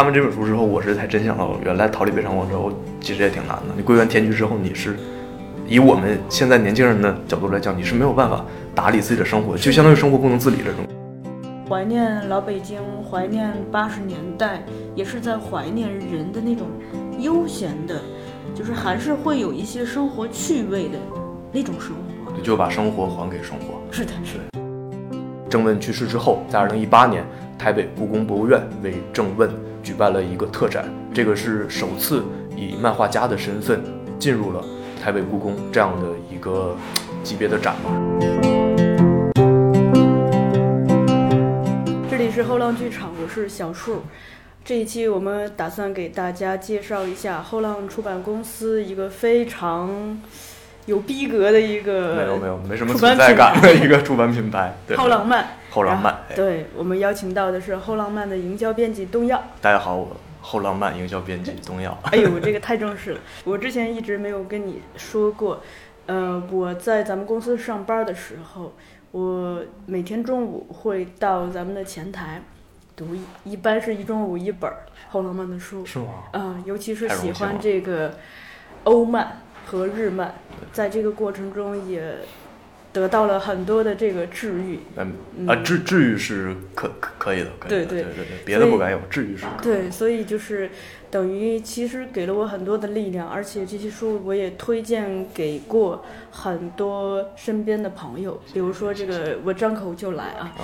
看完这本书之后，我是才真想到，原来逃离北上广之后其实也挺难的。你归园田居之后，你是以我们现在年轻人的角度来讲，你是没有办法打理自己的生活，就相当于生活不能自理这种。怀念老北京，怀念八十年代，也是在怀念人的那种悠闲的，就是还是会有一些生活趣味的那种生活。就把生活还给生活。是的，是的。郑问去世之后，在二零一八年，台北故宫博物院为郑问举办了一个特展，这个是首次以漫画家的身份进入了台北故宫这样的一个级别的展吧。是后浪剧场，我是小树。这一期我们打算给大家介绍一下后浪出版公司一个非常有逼格的一个没有没有没什么存在感的一个出版品牌。后浪漫，后浪漫。对我们邀请到的是后浪漫的营销编辑东耀。大家好，我后浪漫营销编辑东耀。哎呦，这个太正式了。我之前一直没有跟你说过，呃，我在咱们公司上班的时候。我每天中午会到咱们的前台读，一般是一中午一本后浪漫的书。是吗？嗯，尤其是喜欢这个欧漫和日漫，在这个过程中也得到了很多的这个治愈。嗯啊，治治愈是可可可以的，可以的。对对对对，别的不敢有，治愈是。对，所以就是。等于其实给了我很多的力量，而且这些书我也推荐给过很多身边的朋友，比如说这个我张口就来啊，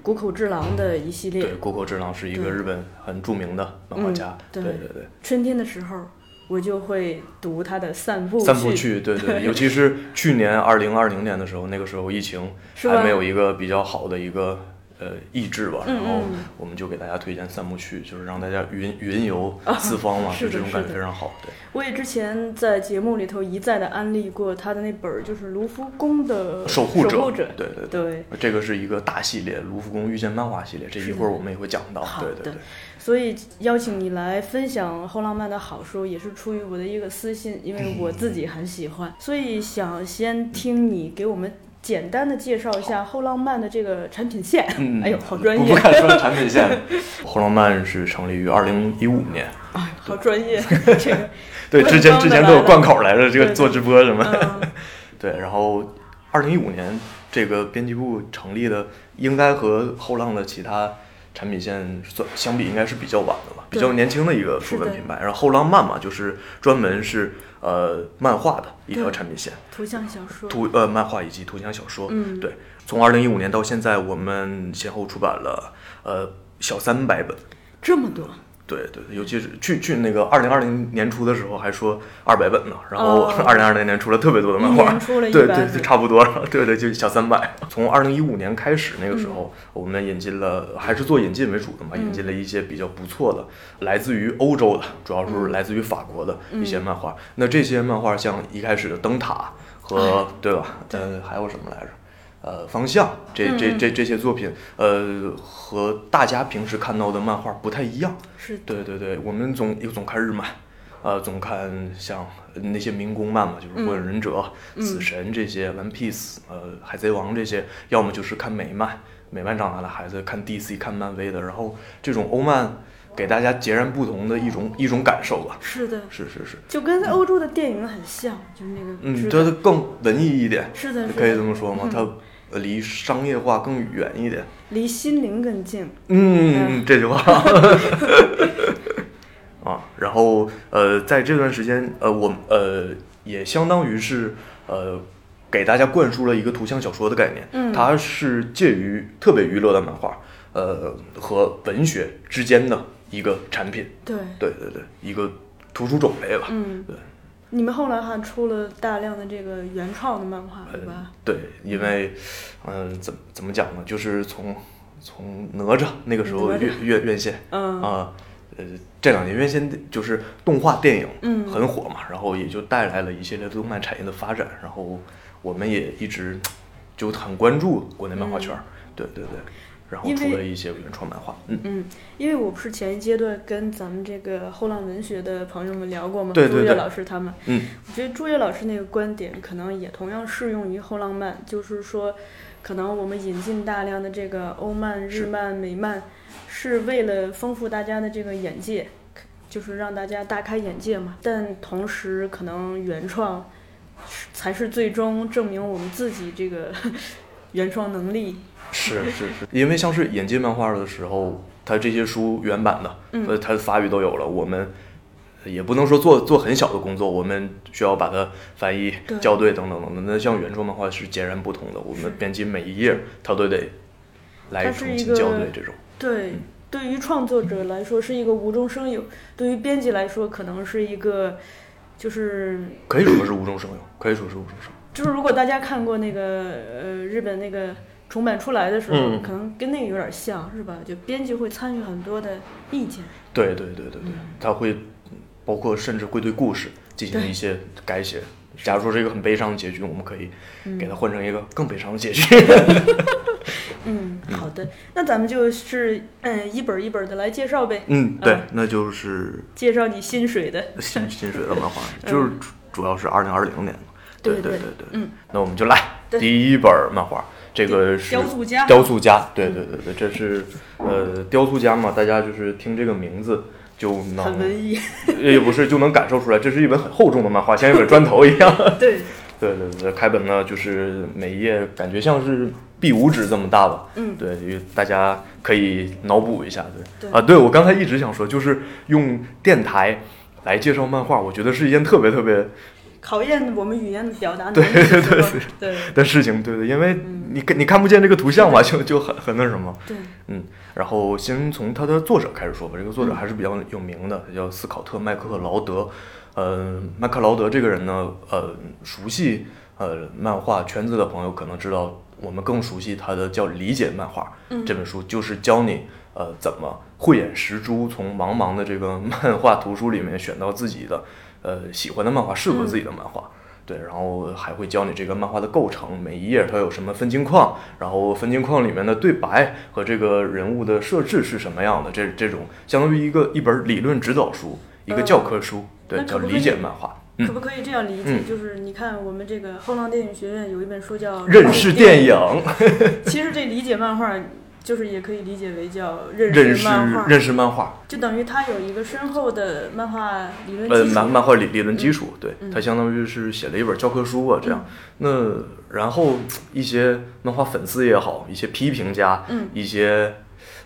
谷口治郎的一系列。对，谷口治郎是一个日本很著名的漫画家。对对对。春天的时候，我就会读他的散步。散步去，对对，尤其是去年二零二零年的时候，那个时候疫情还没有一个比较好的一个。呃，抑制吧，然后我们就给大家推荐散步去，就是让大家云云游四方嘛，就这种感觉非常好。对，我也之前在节目里头一再的安利过他的那本，就是卢浮宫的守护者。对对对，这个是一个大系列，卢浮宫遇见漫画系列，这一会儿我们也会讲到。对对对，所以邀请你来分享后浪漫的好书，也是出于我的一个私心，因为我自己很喜欢，所以想先听你给我们。简单的介绍一下后浪漫的这个产品线。嗯，哎呦，好专业！不敢说产品线。后浪漫是成立于二零一五年。哎，好专业。这个对，之前之前都有贯口来着，这个做直播什么。对，然后二零一五年这个编辑部成立的，应该和后浪的其他产品线算相比，应该是比较晚的吧，比较年轻的一个书本品牌。然后后浪漫嘛，就是专门是。呃，漫画的一条产品线，图像小说，图呃漫画以及图像小说，嗯，对，从二零一五年到现在，我们先后出版了呃小三百本，这么多。对对，尤其是去去那个二零二零年初的时候，还说二百本呢，然后 二零二零年出了特别多的漫画，对对对，差不多了，对对，就小三百。从二零一五年开始，那个时候我们引进了，还是做引进为主的嘛，引进了一些比较不错的，来自于欧洲的，主要是来自于法国的一些漫画。那这些漫画像一开始的灯塔和对吧？呃，还有什么来着？呃，方向这这这这些作品，呃，和大家平时看到的漫画不太一样。是，对对对，我们总总看日漫，呃，总看像那些民工漫嘛，就是《火影忍者》《死神》这些，《One Piece》呃，《海贼王》这些，要么就是看美漫，美漫长大的孩子看 DC、看漫威的，然后这种欧漫给大家截然不同的一种一种感受吧。是的，是是是，就跟欧洲的电影很像，就是那个，嗯，它更文艺一点。是的，可以这么说吗？它。离商业化更远一点，离心灵更近。嗯，这句话。啊，然后呃，在这段时间，呃，我呃也相当于是呃给大家灌输了一个图像小说的概念。嗯，它是介于特别娱乐的漫画，呃和文学之间的一个产品。对，对对对，一个图书种类吧。嗯，对。你们后来还出了大量的这个原创的漫画，对吧？对，因为，嗯，怎怎么讲呢？就是从从哪吒那个时候院院院线，嗯啊，呃，这两年院线就是动画电影很火嘛，然后也就带来了一系列动漫产业的发展，然后我们也一直就很关注国内漫画圈，对对对。然后出了一些原创漫画，嗯嗯，因为我不是前一阶段跟咱们这个后浪文学的朋友们聊过吗？对对对，朱越老师他们，嗯，我觉得朱越老师那个观点可能也同样适用于后浪漫，就是说，可能我们引进大量的这个欧漫、日漫、美漫，是为了丰富大家的这个眼界，就是让大家大开眼界嘛。但同时，可能原创才是最终证明我们自己这个 原创能力。是是是，因为像是引进漫画的时候，它这些书原版的，呃，它法语都有了，我们。也不能说做做很小的工作，我们需要把它翻译、校对等等等等。那像原创漫画是截然不同的，我们编辑每一页，它都得来重新校对这种。对，对于创作者来说是一个无中生有，对于编辑来说可能是一个就是可以说是无中生有，可以说是无中生有。就是如果大家看过那个呃日本那个重版出来的时候，可能跟那个有点像是吧？就编辑会参与很多的意见。对对对对对，他会。包括甚至会对故事进行一些改写。假如说是一个很悲伤的结局，我们可以给它换成一个更悲伤的结局。嗯，好的，那咱们就是嗯一本一本的来介绍呗。嗯，对，那就是介绍你心水的心心水的漫画，就是主要是二零二零年。对对对对，嗯，那我们就来第一本漫画，这个是雕塑家。雕塑家，对对对对，这是呃雕塑家嘛？大家就是听这个名字。就能很文艺，也不是就能感受出来，这是一本很厚重的漫画，像一本砖头一样。对，对对对，开本呢就是每一页感觉像是 B 五纸这么大吧。嗯，对，大家可以脑补一下。对，啊，对我刚才一直想说，就是用电台来介绍漫画，我觉得是一件特别特别考验我们语言的表达能力对对对的事情。对对，因为你你看不见这个图像嘛，就就很很那什么。对，嗯。然后先从他的作者开始说吧，这个作者还是比较有名的，他叫斯考特·麦克劳德。呃，麦克劳德这个人呢，呃，熟悉呃漫画圈子的朋友可能知道，我们更熟悉他的叫《理解漫画》这本书，就是教你呃怎么慧眼识珠，从茫茫的这个漫画图书里面选到自己的呃喜欢的漫画，适合自己的漫画。对，然后还会教你这个漫画的构成，每一页它有什么分镜框，然后分镜框里面的对白和这个人物的设置是什么样的，这这种相当于一个一本理论指导书，一个教科书，对，叫理解漫画。可不可以这样理解？就是你看我们这个后浪电影学院有一本书叫《认识电影》，其实这理解漫画。就是也可以理解为叫认识漫画，认识漫画，就等于它有一个深厚的漫画理论基础。呃，漫漫画理理论基础，对，它相当于是写了一本教科书啊，这样。那然后一些漫画粉丝也好，一些批评家，一些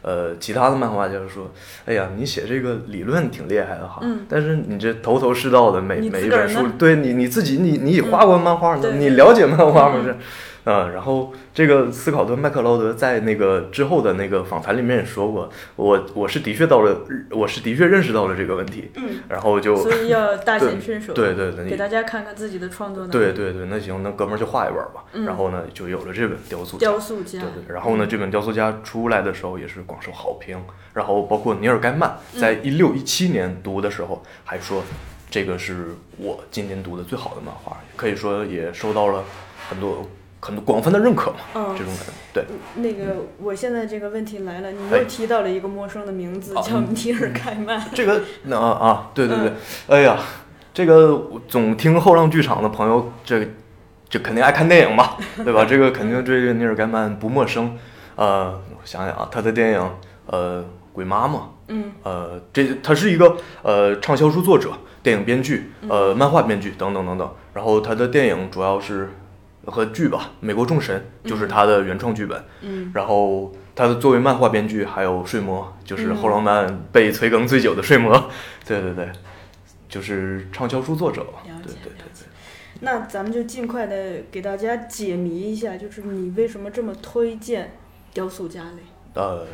呃其他的漫画家说：“哎呀，你写这个理论挺厉害的哈，但是你这头头是道的每每一本书，对你你自己你你画过漫画呢？你了解漫画吗？这。”嗯，然后这个斯考特·麦克劳德在那个之后的那个访谈里面也说过，我我是的确到了，我是的确认识到了这个问题。嗯，然后就所以要 大显身手，对对对，给大家看看自己的创作能力。对对对，那行，那哥们儿就画一本吧。然后呢，就有了这本雕塑雕塑家。对对，然后呢，这本雕塑家出来的时候也是广受好评。然后包括尼尔·盖曼在一六一七年读的时候还说，这个是我今年读的最好的漫画，可以说也收到了很多。很多广泛的认可嘛，这种感觉。对，那个我现在这个问题来了，你又提到了一个陌生的名字，叫尼尔盖曼。这个啊啊，对对对，哎呀，这个总听后浪剧场的朋友，这这肯定爱看电影嘛，对吧？这个肯定对尼尔盖曼不陌生。呃，我想想啊，他的电影，呃，《鬼妈妈》，嗯，呃，这他是一个呃畅销书作者、电影编剧、呃漫画编剧等等等等。然后他的电影主要是。和剧吧，《美国众神》就是他的原创剧本。嗯，然后他的作为漫画编剧，还有《睡魔》，就是后浪漫被催更最久的《睡魔》。对对对，就是畅销书作者。了解对对对。那咱们就尽快的给大家解谜一下，就是你为什么这么推荐《雕塑家》嘞？呃，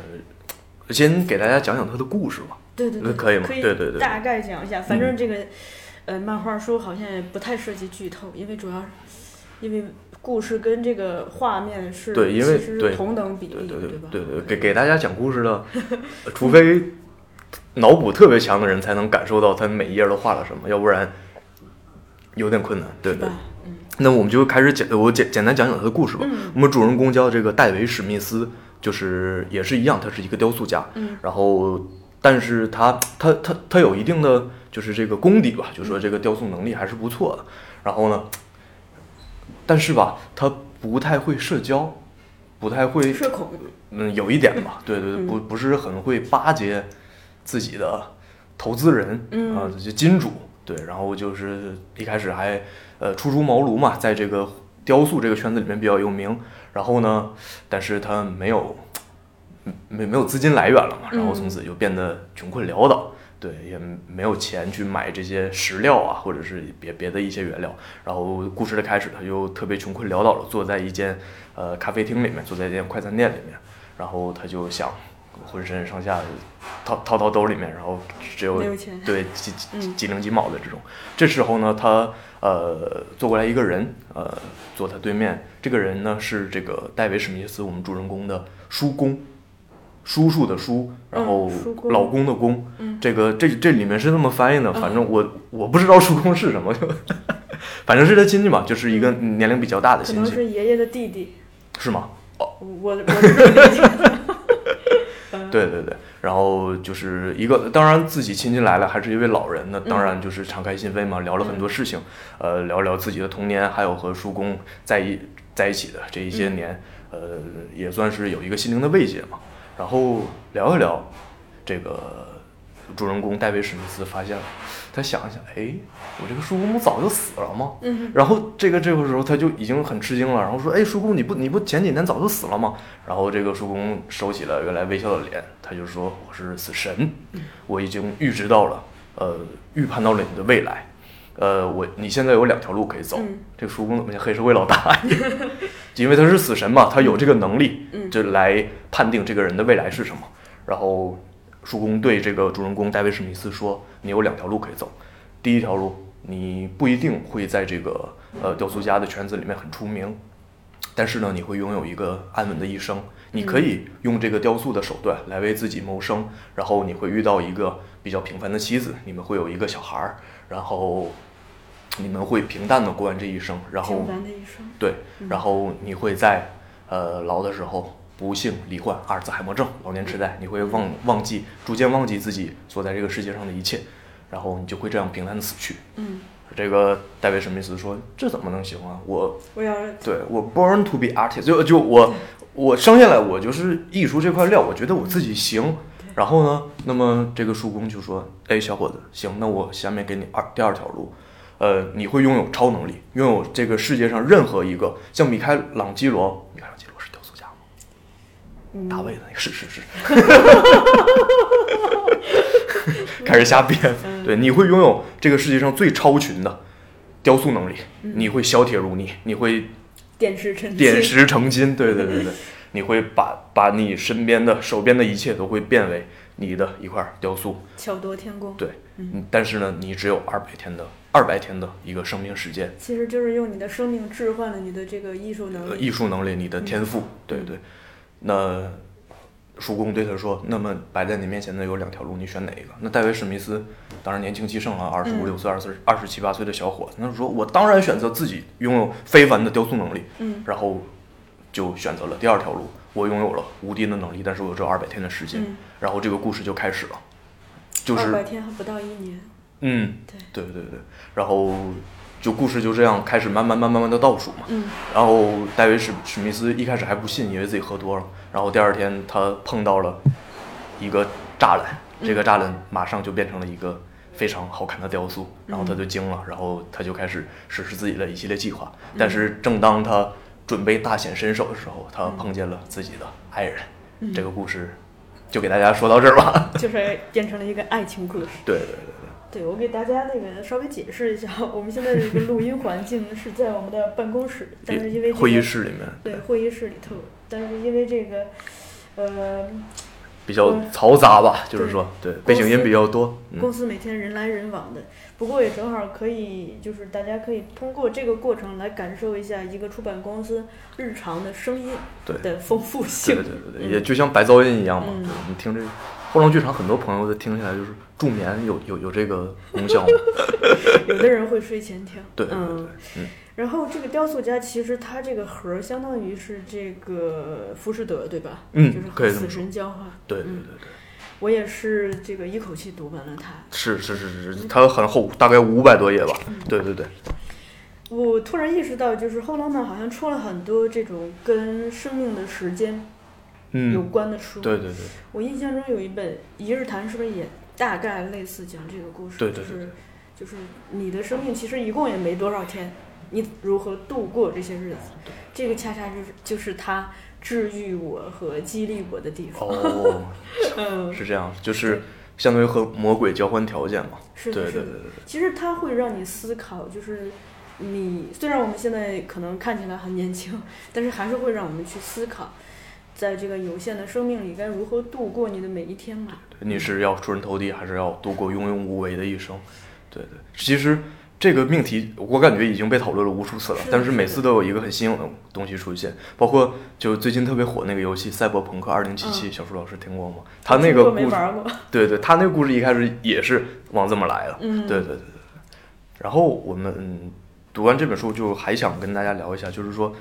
先给大家讲讲他的故事吧。对对对，可以吗？对对对，大概讲一下。反正这个呃，漫画书好像也不太涉及剧透，因为主要。因为故事跟这个画面是对，因为对同等比例，对对对对，给给大家讲故事的，除 非脑补特别强的人才能感受到他每一页都画了什么，要不然有点困难，对对。那我们就开始简，我简简单讲讲他的故事吧。我们主人公叫这个戴维史密斯，就是也是一样，他是一个雕塑家。嗯。然后，但是他他他他有一定的就是这个功底吧，就说这个雕塑能力还是不错的。然后呢？但是吧，他不太会社交，不太会社恐，嗯，有一点吧，对对对，不不是很会巴结自己的投资人啊，就金主，对，然后就是一开始还呃初出茅庐嘛，在这个雕塑这个圈子里面比较有名，然后呢，但是他没有没没有资金来源了嘛，然后从此就变得穷困潦倒。对，也没有钱去买这些石料啊，或者是别别的一些原料。然后故事的开始，他就特别穷困潦倒的坐在一间呃咖啡厅里面，坐在一间快餐店里面。然后他就想浑身上下掏掏掏兜里面，然后只有对几几几零几毛的这种。这时候呢，他呃坐过来一个人，呃坐他对面。这个人呢是这个戴维史密斯，我们主人公的叔公。叔叔的叔，然后老公的公，这个这这里面是这么翻译的，反正我我不知道叔公是什么，就 反正是他亲戚嘛，就是一个年龄比较大的亲戚，可能是爷爷的弟弟，是吗？哦，我我是 对对对，然后就是一个，当然自己亲戚来了，还是一位老人，那当然就是敞开心扉嘛，聊了很多事情，呃，聊聊自己的童年，还有和叔公在一在一起的这一些年，呃，也算是有一个心灵的慰藉嘛。然后聊一聊，这个主人公戴维史密斯发现了，他想一想，哎，我这个叔公不早就死了吗？嗯。然后这个这个时候他就已经很吃惊了，然后说，哎，叔公你不你不前几天早就死了吗？然后这个叔公收起了原来微笑的脸，他就说，我是死神，我已经预知到了，呃，预判到了你的未来。呃，我你现在有两条路可以走。这个叔公怎么像黑社会老大？因为他是死神嘛，他有这个能力，就来判定这个人的未来是什么。然后，叔公对这个主人公戴维史密斯说：“你有两条路可以走。第一条路，你不一定会在这个呃雕塑家的圈子里面很出名，但是呢，你会拥有一个安稳的一生。你可以用这个雕塑的手段来为自己谋生。然后你会遇到一个比较平凡的妻子，你们会有一个小孩儿。然后。”你们会平淡的过完这一生，然后对，然后你会在呃老的时候不幸罹患阿尔兹海默症、老年痴呆，你会忘忘记，逐渐忘记自己所在这个世界上的一切，然后你就会这样平淡的死去。嗯，这个戴维史密斯说：“这怎么能行啊？我我要对我 born to be artist，就就我我生下来我就是艺术这块料，我觉得我自己行。然后呢，那么这个叔公就说：哎，小伙子，行，那我下面给你二第二条路。”呃，你会拥有超能力，拥有这个世界上任何一个像米开朗基罗，米开朗基罗是雕塑家吗？大卫的那个是是是，开始瞎编。对，你会拥有这个世界上最超群的雕塑能力，你会削铁如泥，你会点石成金，点石成金。对对对对，你会把把你身边的手边的一切都会变为你的一块雕塑，巧夺天工。对，嗯，但是呢，你只有二百天的。二百天的一个生命时间，其实就是用你的生命置换了你的这个艺术能力。艺术能力，你的天赋，对对。那叔公对他说：“那么摆在你面前的有两条路，你选哪一个？”那戴维史密斯当然年轻气盛了，二十五六岁、二十二十七八岁的小伙子，那说：“我当然选择自己拥有非凡的雕塑能力。”嗯，然后就选择了第二条路。我拥有了无敌的能力，但是我只有二百天的时间。然后这个故事就开始了，就是二百天还不到一年。嗯，对对对对，然后就故事就这样开始慢慢慢慢慢的倒数嘛。嗯。然后戴维史史密斯一开始还不信，以为自己喝多了。然后第二天他碰到了一个栅栏，这个栅栏马上就变成了一个非常好看的雕塑。然后他就惊了，然后他就开始实施自己的一系列计划。但是正当他准备大显身手的时候，他碰见了自己的爱人。这个故事就给大家说到这儿吧。就是变成了一个爱情故事。对对对。对，我给大家那个稍微解释一下，我们现在的这个录音环境是在我们的办公室，但是因为会议室里面，对会议室里头，但是因为这个，呃，比较嘈杂吧，就是说，对，背景音比较多。公司每天人来人往的，不过也正好可以，就是大家可以通过这个过程来感受一下一个出版公司日常的声音的丰富性。对对对对，也就像白噪音一样嘛，你听这。后浪剧场很多朋友的听起来就是助眠有有有这个功效，有的人会睡前听。对，嗯嗯。然后这个雕塑家其实他这个盒相当于是这个浮士德对吧？嗯，就是和死神交换。对对对对。我也是这个一口气读完了它。是是是是是，它很厚，大概五百多页吧。对对对。我突然意识到，就是后浪漫好像出了很多这种跟生命的时间有关的书。对对对。我印象中有一本《一日谈》，是不是也大概类似讲这个故事？对对对。就是就是你的生命其实一共也没多少天，你如何度过这些日子？这个恰恰就是就是他治愈我和激励我的地方。哦，是这样，就是相当于和魔鬼交换条件嘛。是的，对对对对。其实它会让你思考，就是。你虽然我们现在可能看起来很年轻，但是还是会让我们去思考，在这个有限的生命里该如何度过你的每一天嘛？你是要出人头地，还是要度过庸庸无为的一生？对对，其实这个命题我感觉已经被讨论了无数次了，但是每次都有一个很新颖的东西出现，包括就最近特别火那个游戏《赛博朋克2077》，小舒老师听过吗？他那个故事，对对，他那个故事一开始也是往这么来的，对对对对。然后我们。读完这本书，就还想跟大家聊一下，就是说，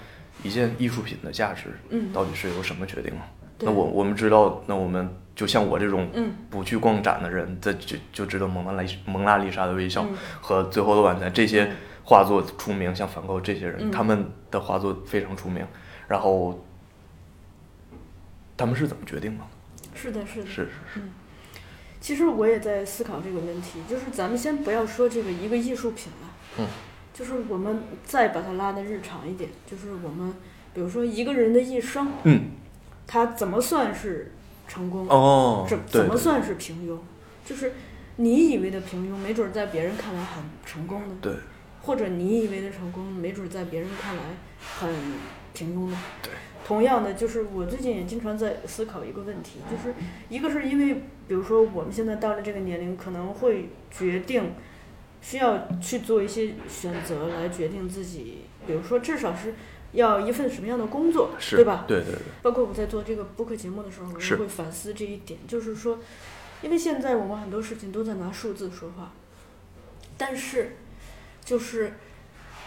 一件艺术品的价值，到底是由什么决定那我我们知道，那我们就像我这种不去逛展的人，这就就知道蒙娜丽蒙娜丽莎的微笑和最后的晚餐这些画作出名，像梵高这些人，他们的画作非常出名。然后他们是怎么决定的？是的，是的，是是是。其实我也在思考这个问题，就是咱们先不要说这个一个艺术品了，嗯。就是我们再把它拉的日常一点，就是我们，比如说一个人的一生，嗯，他怎么算是成功？哦，怎怎么算是平庸？就是你以为的平庸，没准在别人看来很成功的，对，或者你以为的成功，没准在别人看来很平庸的，对。同样的，就是我最近也经常在思考一个问题，就是一个是因为，比如说我们现在到了这个年龄，可能会决定。需要去做一些选择来决定自己，比如说至少是要一份什么样的工作，对吧？对对对。包括我在做这个播客节目的时候，我也会反思这一点，就是说，因为现在我们很多事情都在拿数字说话，但是，就是，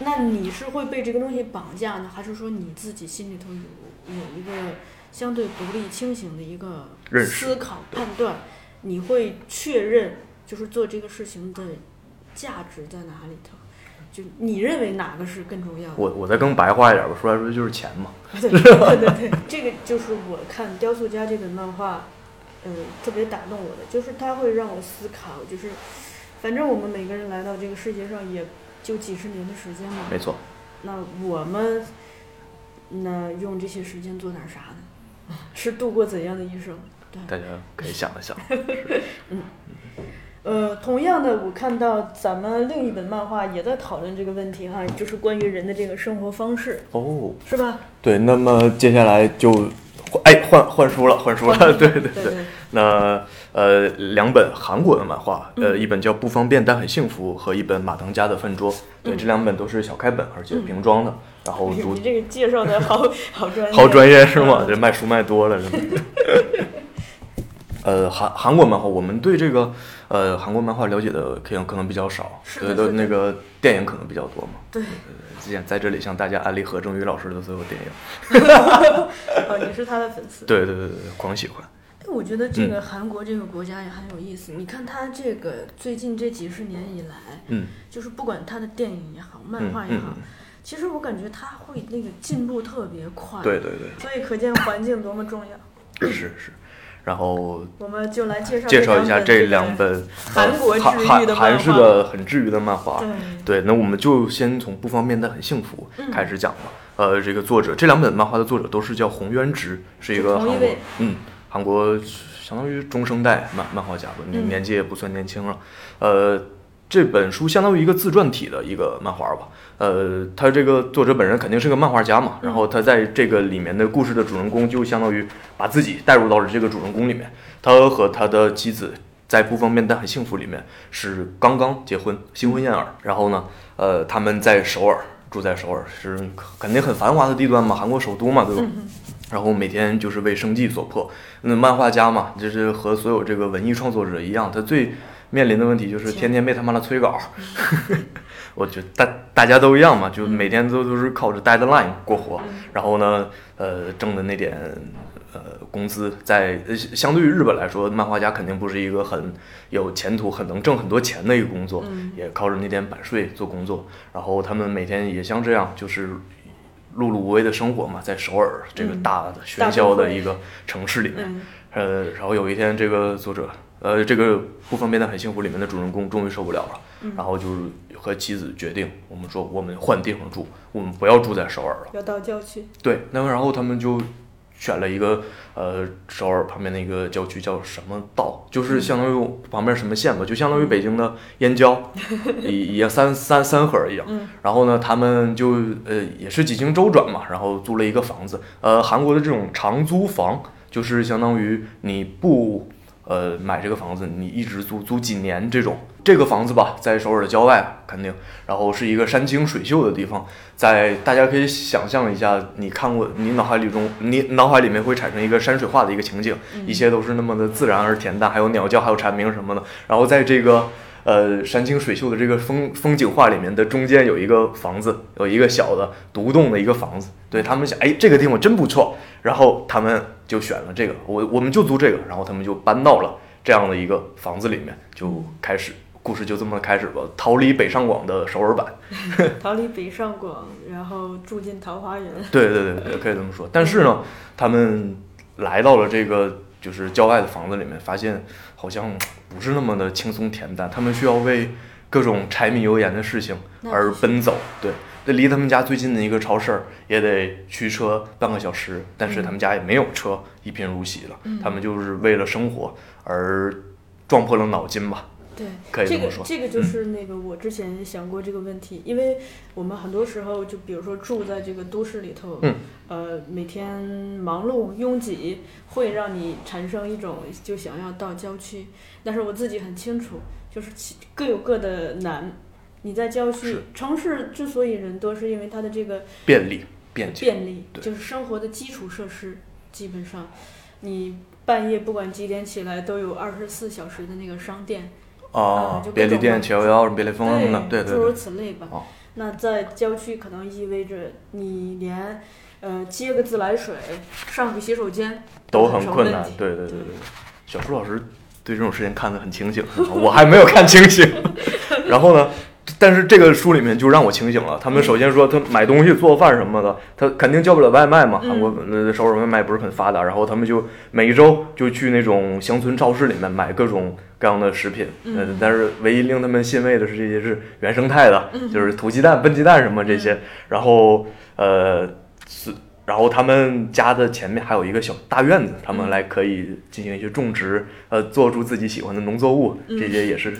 那你是会被这个东西绑架呢，还是说你自己心里头有有一个相对独立清醒的一个思考判断？你会确认就是做这个事情的。价值在哪里头？就你认为哪个是更重要的？我我再更白话一点吧，说来说去就是钱嘛。对对对，这个就是我看《雕塑家》这本漫画，嗯，特别打动我的，就是它会让我思考，就是反正我们每个人来到这个世界上也就几十年的时间嘛。没错。那我们那用这些时间做点啥呢？是度过怎样的一生？对，大家可以想一想。嗯。呃，同样的，我看到咱们另一本漫画也在讨论这个问题哈，就是关于人的这个生活方式哦，是吧？对，那么接下来就，哎，换换书了，换书了，对对对。那呃，两本韩国的漫画，呃，一本叫《不方便但很幸福》和一本《马当家的饭桌》，对，这两本都是小开本，而且瓶装的。然后你这个介绍的好 好专业，好专业是吗？这卖书卖多了是吗？呃，韩韩国漫画，我们对这个呃韩国漫画了解的可能可能比较少，对的那个电影可能比较多嘛。对，之前在这里向大家安利何正宇老师的所有电影。哦，你是他的粉丝？对对对对，狂喜欢。哎，我觉得这个韩国这个国家也很有意思。你看他这个最近这几十年以来，嗯，就是不管他的电影也好，漫画也好，其实我感觉他会那个进步特别快。对对对。所以可见环境多么重要。是是。然后我们就来介绍介绍一下这两本韩国韩韩韩式的很治愈的漫画。对，那我们就先从不方便但很幸福开始讲吧。呃，这个作者这两本漫画的作者都是叫洪渊直，是一个韩国，嗯，韩国相当于中生代漫漫画家吧，年纪也不算年轻了。呃，这本书相当于一个自传体的一个漫画吧。呃，他这个作者本人肯定是个漫画家嘛，然后他在这个里面的故事的主人公就相当于把自己带入到了这个主人公里面。他和他的妻子在不方便但很幸福里面是刚刚结婚，新婚燕尔。然后呢，呃，他们在首尔住在首尔，是肯定很繁华的地段嘛，韩国首都嘛，对吧？然后每天就是为生计所迫。那漫画家嘛，就是和所有这个文艺创作者一样，他最面临的问题就是天天被他妈的催稿。我觉得大大家都一样嘛，就每天都都是靠着 deadline 过活，然后呢，呃，挣的那点呃工资，在呃相对于日本来说，漫画家肯定不是一个很有前途、很能挣很多钱的一个工作，也靠着那点版税做工作。然后他们每天也像这样，就是碌碌无为的生活嘛，在首尔这个大的喧嚣的一个城市里面。呃，然后有一天，这个作者，呃，这个不方便的很幸福里面的主人公终于受不了了，然后就是和妻子决定，我们说我们换地方住，我们不要住在首尔了，要到郊区。对，那么然后他们就选了一个呃首尔旁边的一个郊区，叫什么道，就是相当于旁边什么县吧，就相当于北京的燕郊，也也三三三河一样。然后呢，他们就呃也是几经周转嘛，然后租了一个房子，呃，韩国的这种长租房。就是相当于你不呃买这个房子，你一直租租几年这种这个房子吧，在首尔的郊外肯定，然后是一个山清水秀的地方，在大家可以想象一下，你看过你脑海里中你脑海里面会产生一个山水画的一个情景，一切都是那么的自然而恬淡，还有鸟叫，还有蝉鸣什么的，然后在这个。呃，山清水秀的这个风风景画里面的中间有一个房子，有一个小的独栋的一个房子。对他们想，哎，这个地方真不错，然后他们就选了这个，我我们就租这个，然后他们就搬到了这样的一个房子里面，就开始故事就这么开始吧，逃离北上广的首尔版，逃离北上广，然后住进桃花源。对对对对，可以这么说。但是呢，他们来到了这个就是郊外的房子里面，发现好像。不是那么的轻松恬淡，他们需要为各种柴米油盐的事情而奔走。对，那离他们家最近的一个超市也得驱车半个小时，但是他们家也没有车，一贫如洗了。他们就是为了生活而撞破了脑筋吧。对，可以这么说。这个这个就是那个我之前想过这个问题，因为我们很多时候就比如说住在这个都市里头，嗯呃，每天忙碌拥挤，会让你产生一种就想要到郊区。但是我自己很清楚，就是各有各的难。你在郊区，城市之所以人多，是因为它的这个便利、便便利，就是生活的基础设施，基本上你半夜不管几点起来，都有二十四小时的那个商店。哦，便利店、七幺幺、便利蜂什么的，对对诸如此类吧。那在郊区可能意味着你连呃接个自来水、上个洗手间都很困难。对对对对对，小舒老师对这种事情看得很清醒，我还没有看清醒。然后呢？但是这个书里面就让我清醒了。他们首先说，他买东西做饭什么的，他肯定叫不了外卖嘛。韩国呃首尔外卖不是很发达，然后他们就每一周就去那种乡村超市里面买各种各样的食品。嗯，但是唯一令他们欣慰的是，这些是原生态的，就是土鸡蛋、笨鸡蛋什么这些。然后呃是，然后他们家的前面还有一个小大院子，他们来可以进行一些种植，呃，做出自己喜欢的农作物，这些也是。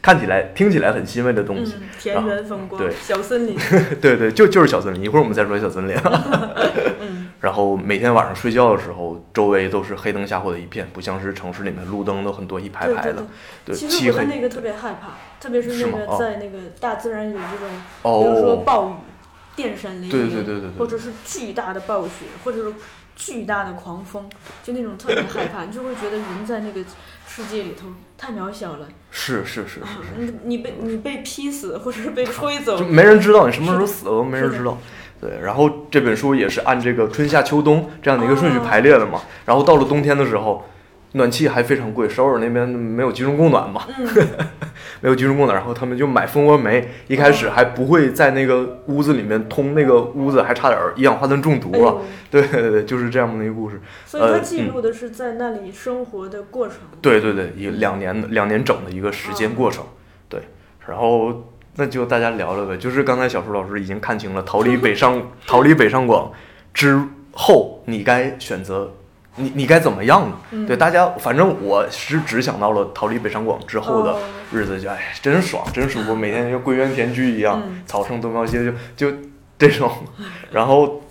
看起来、听起来很欣慰的东西，田园风光，对，小森林，对对，就就是小森林。一会儿我们再说小森林。然后每天晚上睡觉的时候，周围都是黑灯瞎火的一片，不像是城市里面路灯都很多，一排排的。对，其实我对那个特别害怕，特别是那个在那个大自然有这种，比如说暴雨、电闪雷鸣，或者是巨大的暴雪，或者是巨大的狂风，就那种特别害怕，你就会觉得人在那个。世界里头太渺小了，是是是是是，你你被你被劈死，或者是被吹走，就没人知道你什么时候死了，都没人知道。对，然后这本书也是按这个春夏秋冬这样的一个顺序排列的嘛，然后到了冬天的时候。暖气还非常贵，首尔那边没有集中供暖嘛，没有集中供暖，然后他们就买蜂窝煤，一开始还不会在那个屋子里面通，那个屋子还差点一氧化碳中毒了。对对对，就是这样的一个故事。所以他记录的是在那里生活的过程。对对对，一两年两年整的一个时间过程。对，然后那就大家聊聊呗，就是刚才小舒老师已经看清了逃离北上逃离北上广之后，你该选择。你你该怎么样呢？对大家，反正我是只想到了逃离北上广之后的日子，就哎，真爽，真舒服，每天就归园田居一样，草盛东飘西，就就这种。然后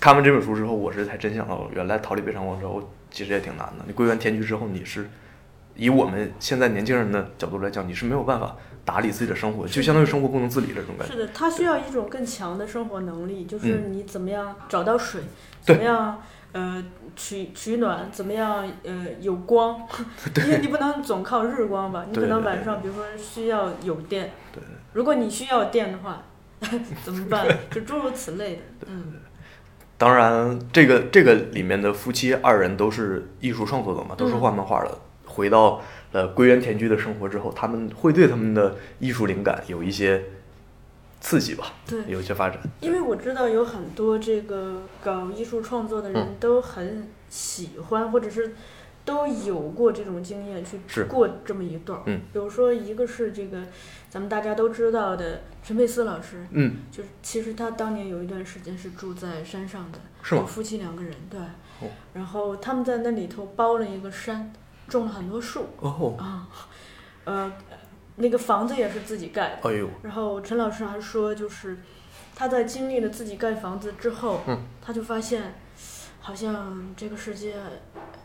看完这本书之后，我是才真想到，原来逃离北上广之后其实也挺难的。你归园田居之后，你是以我们现在年轻人的角度来讲，你是没有办法打理自己的生活，就相当于生活不能自理这种感觉。是的，他需要一种更强的生活能力，就是你怎么样找到水，怎么样。呃，取取暖怎么样？呃，有光，因为你不能总靠日光吧？你可能晚上，比如说需要有电。对。如果你需要电的话，怎么办？就诸如此类的。嗯。当然，这个这个里面的夫妻二人都是艺术创作者嘛，都是画漫画的。回到了归园田居的生活之后，他们会对他们的艺术灵感有一些刺激吧？对，有一些发展。因为我知道有很多这个搞艺术创作的人都很喜欢，或者是。都有过这种经验去过这么一段儿，嗯，比如说一个是这个，咱们大家都知道的陈佩斯老师，嗯，就是其实他当年有一段时间是住在山上的，是吗？夫妻两个人，对，哦，然后他们在那里头包了一个山，种了很多树，哦，啊，呃，那个房子也是自己盖的，哎呦，然后陈老师还说，就是他在经历了自己盖房子之后，嗯，他就发现，好像这个世界。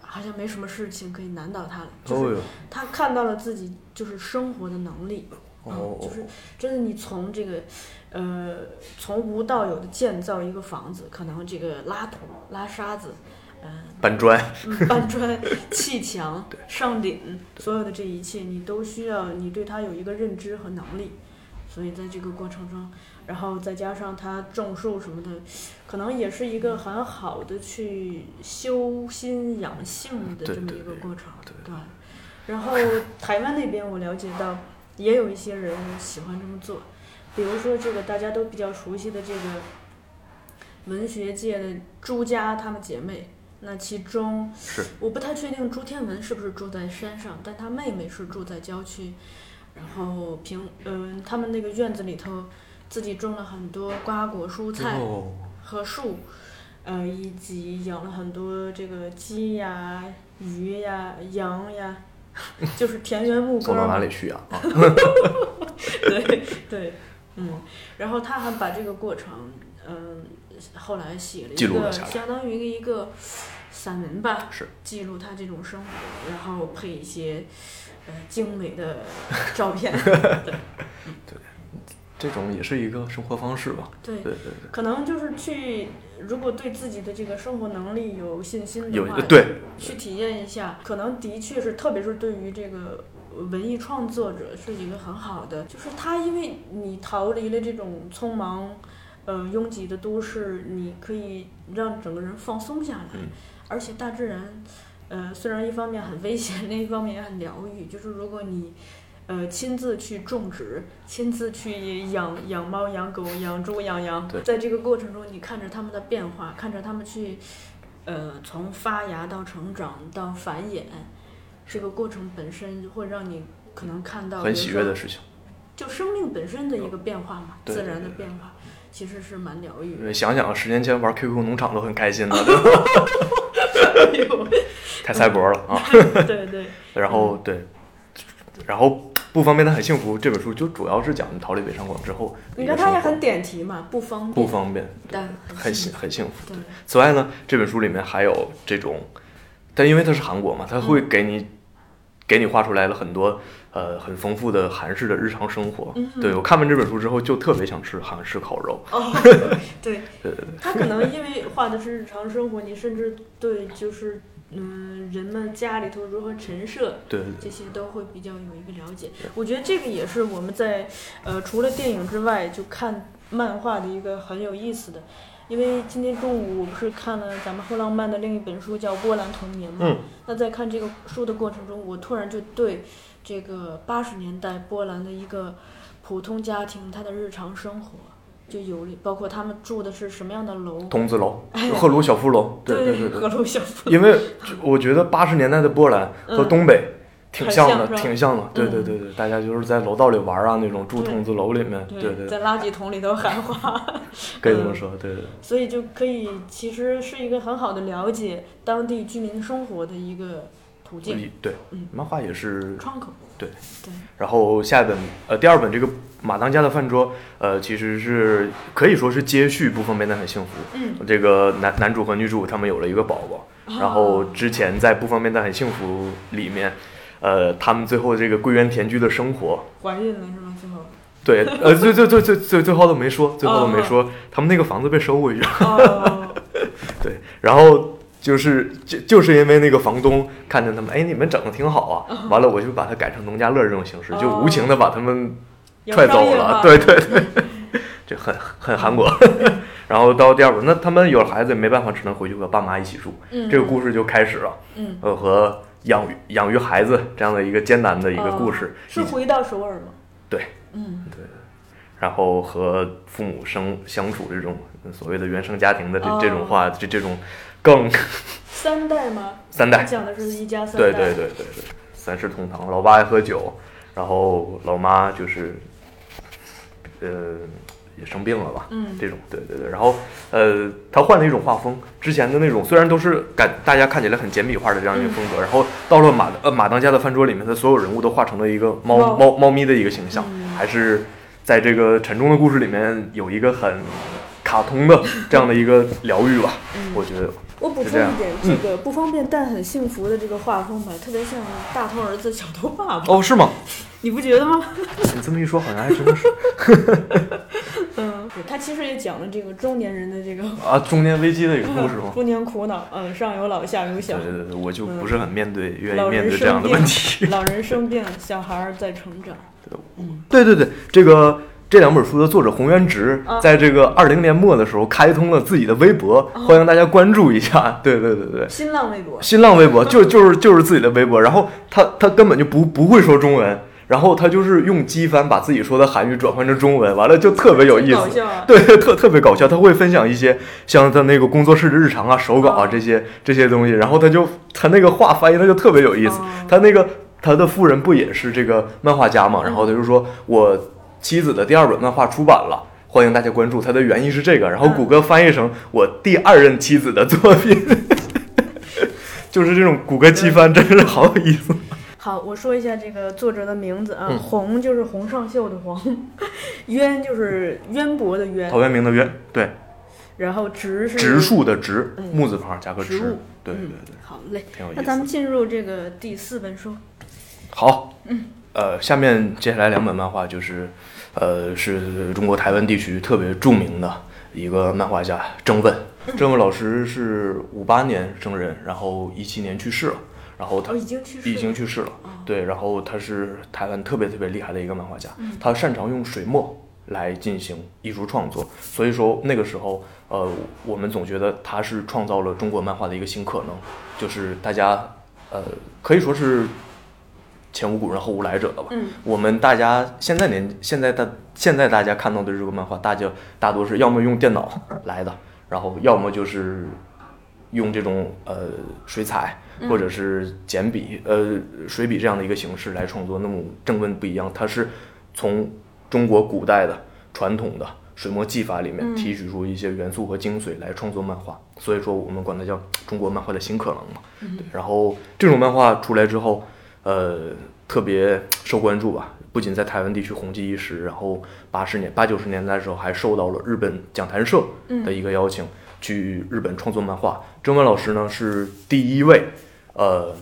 好像没什么事情可以难倒他了，就是他看到了自己就是生活的能力，嗯，就是真的你从这个，呃，从无到有的建造一个房子，可能这个拉土、拉沙子，嗯，搬砖，搬砖、砌墙、上顶，所有的这一切，你都需要你对他有一个认知和能力，所以在这个过程中。然后再加上他种树什么的，可能也是一个很好的去修心养性的这么一个过程。对。然后台湾那边我了解到，也有一些人喜欢这么做，比如说这个大家都比较熟悉的这个文学界的朱家她们姐妹，那其中是我不太确定朱天文是不是住在山上，但他妹妹是住在郊区，然后平嗯他们那个院子里头。自己种了很多瓜果蔬菜和树，呃，以及养了很多这个鸡呀、鱼呀、羊呀，就是田园牧歌。送到哪里去啊？对对，嗯，然后他还把这个过程，嗯，后来写了一个相当于一个散文吧，是记录他这种生活，然后配一些呃精美的 照片。对。这种也是一个生活方式吧。对对对，可能就是去，如果对自己的这个生活能力有信心的话，对，去体验一下，可能的确是，特别是对于这个文艺创作者是一个很好的。就是他，因为你逃离了这种匆忙、呃拥挤的都市，你可以让整个人放松下来。嗯。而且大自然，呃，虽然一方面很危险，另一方面也很疗愈。就是如果你。呃，亲自去种植，亲自去养养猫、养狗、养猪、养羊，在这个过程中，你看着它们的变化，看着它们去，呃，从发芽到成长到繁衍，这个过程本身会让你可能看到很喜悦的事情，就生命本身的一个变化嘛，自然的变化，其实是蛮疗愈的。想想十年前玩 QQ 农场都很开心的，对吧？太赛博了啊！对对。然后对，然后。不方便但很幸福这本书就主要是讲逃离北上广之后。你看它也很点题嘛，不方便。不方便，但很幸很幸福。对。此外呢，这本书里面还有这种，但因为它是韩国嘛，它会给你给你画出来了很多呃很丰富的韩式的日常生活。嗯。对我看完这本书之后，就特别想吃韩式烤肉。哦。对。对对对。他可能因为画的是日常生活，你甚至对就是。嗯，人们家里头如何陈设，对这些都会比较有一个了解。我觉得这个也是我们在呃除了电影之外，就看漫画的一个很有意思的。因为今天中午我不是看了咱们后浪漫的另一本书叫《波兰童年》嘛，那在看这个书的过程中，我突然就对这个八十年代波兰的一个普通家庭他的日常生活。就有包括他们住的是什么样的楼？筒子楼，赫鲁晓夫楼。对对对，赫鲁晓夫。因为我觉得八十年代的波兰和东北挺像的，挺像的。对对对对，大家就是在楼道里玩啊，那种住筒子楼里面。对对。在垃圾桶里头喊话。可以这么说，对对。所以就可以，其实是一个很好的了解当地居民生活的一个途径。对，漫画也是窗口。对对。然后下一本，呃，第二本这个。马当家的饭桌，呃，其实是可以说是接续《不方便但很幸福》。嗯，这个男男主和女主他们有了一个宝宝，然后之前在《不方便但很幸福》里面，呃，他们最后这个归园田居的生活，怀孕了是吗？最后？对，呃，最最最最最最后都没说，最后都没说，他们那个房子被收回去了。对，然后就是就就是因为那个房东看见他们，哎，你们整的挺好啊，完了我就把它改成农家乐这种形式，就无情的把他们。踹走了，对对对，就很很韩国。然后到第二本，那他们有了孩子也没办法，只能回去和爸妈一起住。这个故事就开始了。嗯，呃，和养育养育孩子这样的一个艰难的一个故事。是回到首尔吗？对，嗯，对。然后和父母生相处这种所谓的原生家庭的这这种话，这这种更三代吗？三代讲的是一家三代。对对对对对，三世同堂，老爸爱喝酒，然后老妈就是，呃。也生病了吧？嗯，这种，对对对。然后，呃，他换了一种画风，之前的那种虽然都是感大家看起来很简笔画的这样一个风格，然后到了马呃马当家的饭桌里面，他所有人物都画成了一个猫猫猫咪的一个形象，还是在这个沉重的故事里面有一个很卡通的这样的一个疗愈吧？我觉得。我补充一点，这个不方便但很幸福的这个画风吧，特别像大头儿子小头爸爸。哦，是吗？你不觉得吗？你这么一说，好像还真的是。嗯，他其实也讲了这个中年人的这个啊中年危机的一个故事吗？中年苦恼，嗯，上有老下有小。对对对，我就不是很面对，愿意面对这样的问题。老人生病，小孩儿在成长。嗯，对对对，这个。这两本书的作者洪元直，在这个二零年末的时候开通了自己的微博，欢迎大家关注一下。对对对对，新浪微博，新浪微博就就是就是自己的微博。然后他他根本就不不会说中文，然后他就是用机翻把自己说的韩语转换成中文，完了就特别有意思。对，特特别搞笑。他会分享一些像他那个工作室的日常啊、手稿啊这些这些东西，然后他就他那个话翻译他就特别有意思。他那个他的夫人不也是这个漫画家嘛？然后他就说我。妻子的第二本漫画出版了，欢迎大家关注。它的原意是这个，然后谷歌翻译成我第二任妻子的作品，就是这种谷歌机翻，真是好有意思。好，我说一下这个作者的名字啊，洪就是洪尚秀的洪，渊就是渊博的渊，陶渊明的渊，对。然后植是植树的植，木字旁加个植，对对对。好嘞。那咱们进入这个第四本书。好，嗯。呃，下面接下来两本漫画就是，呃，是中国台湾地区特别著名的一个漫画家郑问。郑问老师是五八年生人，然后一七年去世了。然后他已经去世，已经去世了。对，然后他是台湾特别特别厉害的一个漫画家，他擅长用水墨来进行艺术创作。所以说那个时候，呃，我们总觉得他是创造了中国漫画的一个新可能，就是大家，呃，可以说是。前无古人后无来者了吧。嗯，我们大家现在年现在的现在大家看到的日本漫画，大家大多是要么用电脑来的，然后要么就是用这种呃水彩或者是简笔呃水笔这样的一个形式来创作。那么正文不一样，它是从中国古代的传统的水墨技法里面提取出一些元素和精髓来创作漫画，所以说我们管它叫中国漫画的新可能嘛。嗯，然后这种漫画出来之后。呃，特别 受关注吧，不仅在台湾地区红极一时，然后八十年、八九十年代的时候，还受到了日本讲谈社的一个邀请，去日本创作漫画。郑文老师呢是第一位，呃，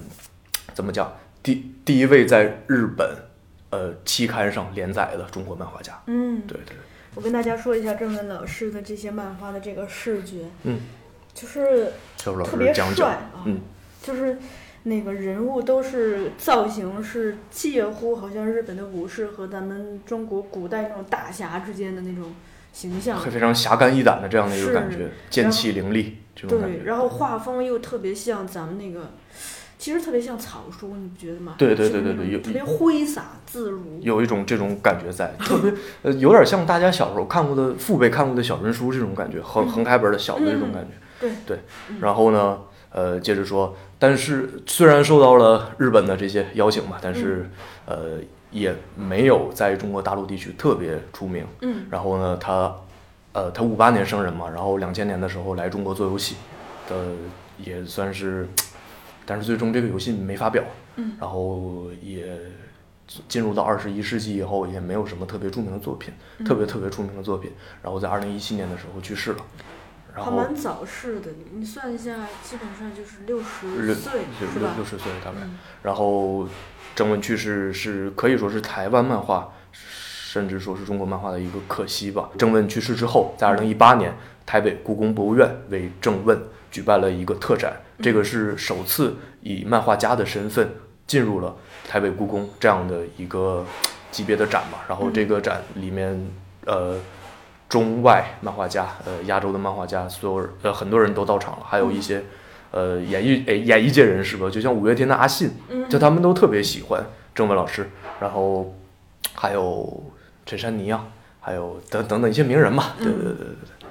怎么讲？第第一位在日本呃期刊上连载的中国漫画家。嗯，对对。我跟大家说一下郑文老师的这些漫画的这个视觉，嗯，就是特别帅啊，嗯，就是。那个人物都是造型是介乎好像日本的武士和咱们中国古代那种大侠之间的那种形象，非常侠肝义胆的这样的一个感觉，剑气凌厉这种感觉。对，然后画风又特别像咱们那个，其实特别像草书，你不觉得吗？对对对对对，有特别挥洒自如，有一种这种感觉在，特别呃，有点像大家小时候看过的父辈看过的小人书这种感觉，横横开本的小的这种感觉。对对，然后呢？呃，接着说，但是虽然受到了日本的这些邀请吧，但是，呃，也没有在中国大陆地区特别出名。嗯。然后呢，他，呃，他五八年生人嘛，然后两千年的时候来中国做游戏，的也算是，但是最终这个游戏没发表。嗯。然后也进入到二十一世纪以后，也没有什么特别著名的作品，特别特别出名的作品。然后在二零一七年的时候去世了。还蛮早逝的，你算一下，基本上就是六十岁，是吧？六十岁大概。然后郑文去世是可以说是台湾漫画，甚至说是中国漫画的一个可惜吧。郑问去世之后，在二零一八年，台北故宫博物院为郑问举办了一个特展，这个是首次以漫画家的身份进入了台北故宫这样的一个级别的展吧。然后这个展里面，呃。中外漫画家，呃，亚洲的漫画家，所有人呃很多人都到场了，还有一些呃演艺诶演艺界人士吧，就像五月天的阿信，就他们都特别喜欢郑文老师，然后还有陈珊妮啊，还有等等等一些名人嘛，对对对对对，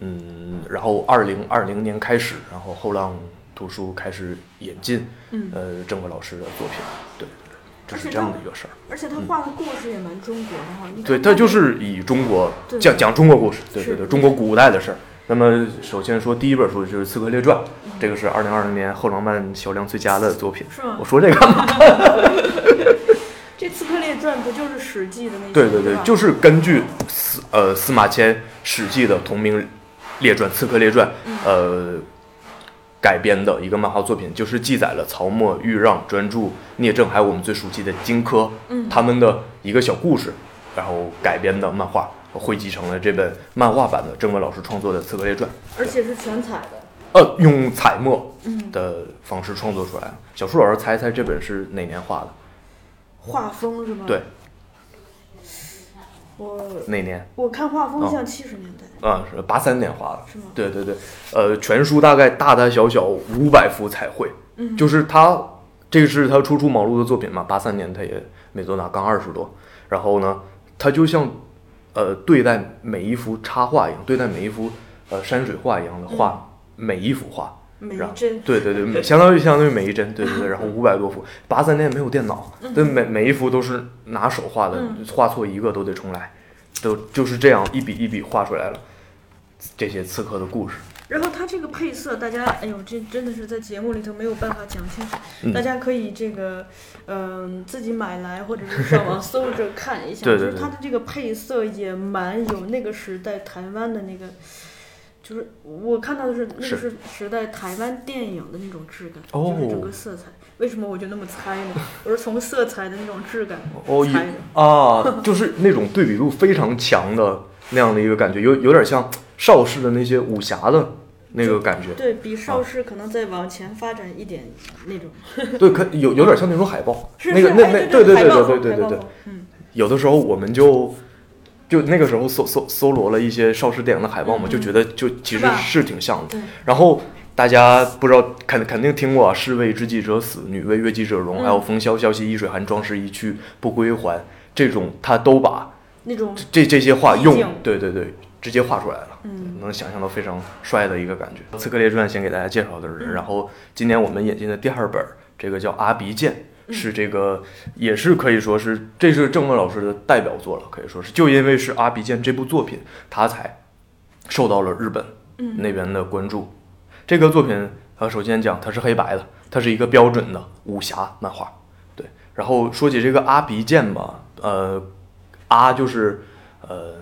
嗯，然后二零二零年开始，然后后浪图书开始引进呃郑文老师的作品，对。是这样的一个事儿，而且他画的故事也蛮中国的哈。对，他就是以中国讲讲中国故事，对对对，中国古代的事儿。那么首先说第一本书就是《刺客列传》，这个是二零二零年后浪漫销量最佳的作品。是吗？我说这干嘛？这《刺客列传》不就是《史记》的那？对对对，就是根据司呃司马迁《史记》的同名列传《刺客列传》呃。改编的一个漫画作品，就是记载了曹沫、豫让、专注、聂政，还有我们最熟悉的荆轲，嗯，他们的一个小故事，然后改编的漫画，汇集成了这本漫画版的郑文老师创作的《刺客列传》，而且是全彩的，呃，用彩墨的方式创作出来。小树老师猜一猜这本是哪年画的？画风是吗？对。我哪年？我看画风像七十年代。啊，是八三年画的。是吗？对对对，呃，全书大概大大小小五百幅彩绘。嗯，就是他这个是他初出茅庐的作品嘛，八三年他也没多大，刚二十多。然后呢，他就像呃对待每一幅插画一样，对待每一幅呃山水画一样的画每一幅画。每一帧。对对对，相当于相当于每一帧，对对对。然后五百多幅，八三年没有电脑，对每每一幅都是拿手画的，画错一个都得重来，都就是这样一笔一笔画出来了这些刺客的故事。然后它这个配色，大家哎呦，这真的是在节目里头没有办法讲清楚，大家可以这个嗯自己买来或者是上网搜着看一下，就是它的这个配色也蛮有那个时代台湾的那个。就是我看到的是那个是时代台湾电影的那种质感，就是整个色彩。为什么我就那么猜呢？我是从色彩的那种质感猜的啊，就是那种对比度非常强的那样的一个感觉，有有点像邵氏的那些武侠的那个感觉。对比邵氏可能再往前发展一点那种。对，可有有点像那种海报，那个那那对对对对对对对对，嗯，有的时候我们就。就那个时候搜搜搜罗了一些邵氏电影的海报嘛，就觉得就其实是挺像的。然后大家不知道肯肯定听过啊，“士为知己者死，女为悦己者容”，还有“风萧萧兮易水寒，壮士一去不归还”这种，他都把那种这这些话用对对对直接画出来了，嗯，能想象到非常帅的一个感觉。《刺客列传》先给大家介绍的是，然后今年我们引进的第二本，这个叫《阿鼻剑》。是这个，也是可以说是，这是郑文老师的代表作了，可以说是，就因为是《阿鼻剑》这部作品，他才受到了日本那边的关注。这个作品，呃，首先讲它是黑白的，它是一个标准的武侠漫画，对。然后说起这个《阿鼻剑》吧，呃，阿就是呃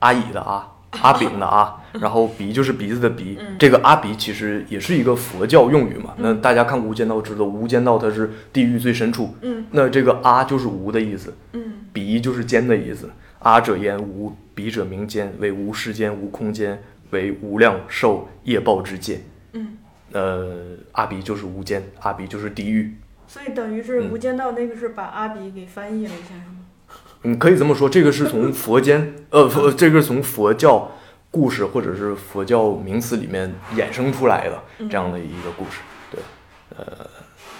阿乙的阿。阿炳的阿，然后鼻就是鼻子的鼻，这个阿鼻其实也是一个佛教用语嘛。那大家看《无间道》知道，《无间道》它是地狱最深处。嗯，那这个阿就是无的意思。嗯，鼻就是间的意思。阿者言无，鼻者名间，为无世间、无空间，为无量寿业报之界。嗯，呃，阿鼻就是无间，阿鼻就是地狱。所以等于是《无间道》那个是把阿鼻给翻译了一下，是吗？你可以这么说，这个是从佛间，呃，佛，这个是从佛教故事或者是佛教名词里面衍生出来的这样的一个故事。对，呃，